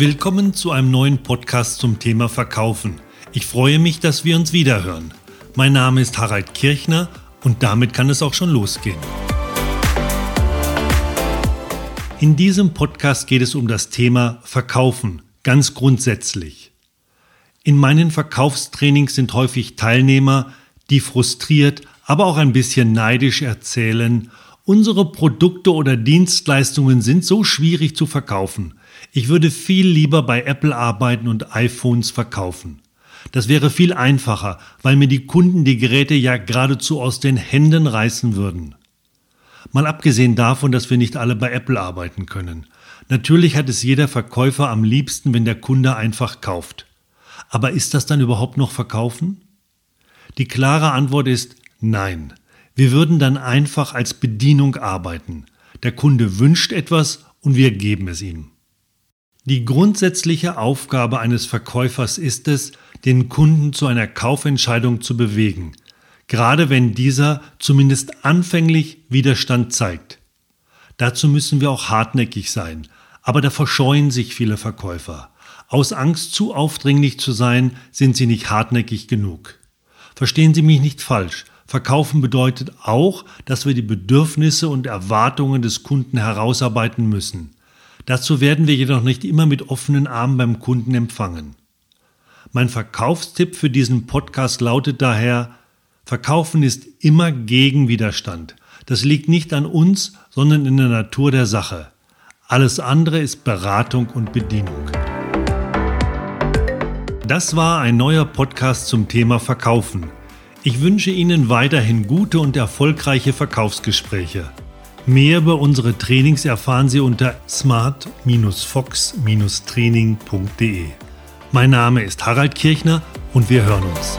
Willkommen zu einem neuen Podcast zum Thema Verkaufen. Ich freue mich, dass wir uns wiederhören. Mein Name ist Harald Kirchner und damit kann es auch schon losgehen. In diesem Podcast geht es um das Thema Verkaufen, ganz grundsätzlich. In meinen Verkaufstrainings sind häufig Teilnehmer, die frustriert, aber auch ein bisschen neidisch erzählen, unsere Produkte oder Dienstleistungen sind so schwierig zu verkaufen. Ich würde viel lieber bei Apple arbeiten und iPhones verkaufen. Das wäre viel einfacher, weil mir die Kunden die Geräte ja geradezu aus den Händen reißen würden. Mal abgesehen davon, dass wir nicht alle bei Apple arbeiten können. Natürlich hat es jeder Verkäufer am liebsten, wenn der Kunde einfach kauft. Aber ist das dann überhaupt noch Verkaufen? Die klare Antwort ist nein. Wir würden dann einfach als Bedienung arbeiten. Der Kunde wünscht etwas und wir geben es ihm. Die grundsätzliche Aufgabe eines Verkäufers ist es, den Kunden zu einer Kaufentscheidung zu bewegen, gerade wenn dieser zumindest anfänglich Widerstand zeigt. Dazu müssen wir auch hartnäckig sein, aber da verscheuen sich viele Verkäufer. Aus Angst, zu aufdringlich zu sein, sind sie nicht hartnäckig genug. Verstehen Sie mich nicht falsch. Verkaufen bedeutet auch, dass wir die Bedürfnisse und Erwartungen des Kunden herausarbeiten müssen. Dazu werden wir jedoch nicht immer mit offenen Armen beim Kunden empfangen. Mein Verkaufstipp für diesen Podcast lautet daher, Verkaufen ist immer gegen Widerstand. Das liegt nicht an uns, sondern in der Natur der Sache. Alles andere ist Beratung und Bedienung. Das war ein neuer Podcast zum Thema Verkaufen. Ich wünsche Ihnen weiterhin gute und erfolgreiche Verkaufsgespräche. Mehr über unsere Trainings erfahren Sie unter smart-fox-training.de. Mein Name ist Harald Kirchner und wir hören uns.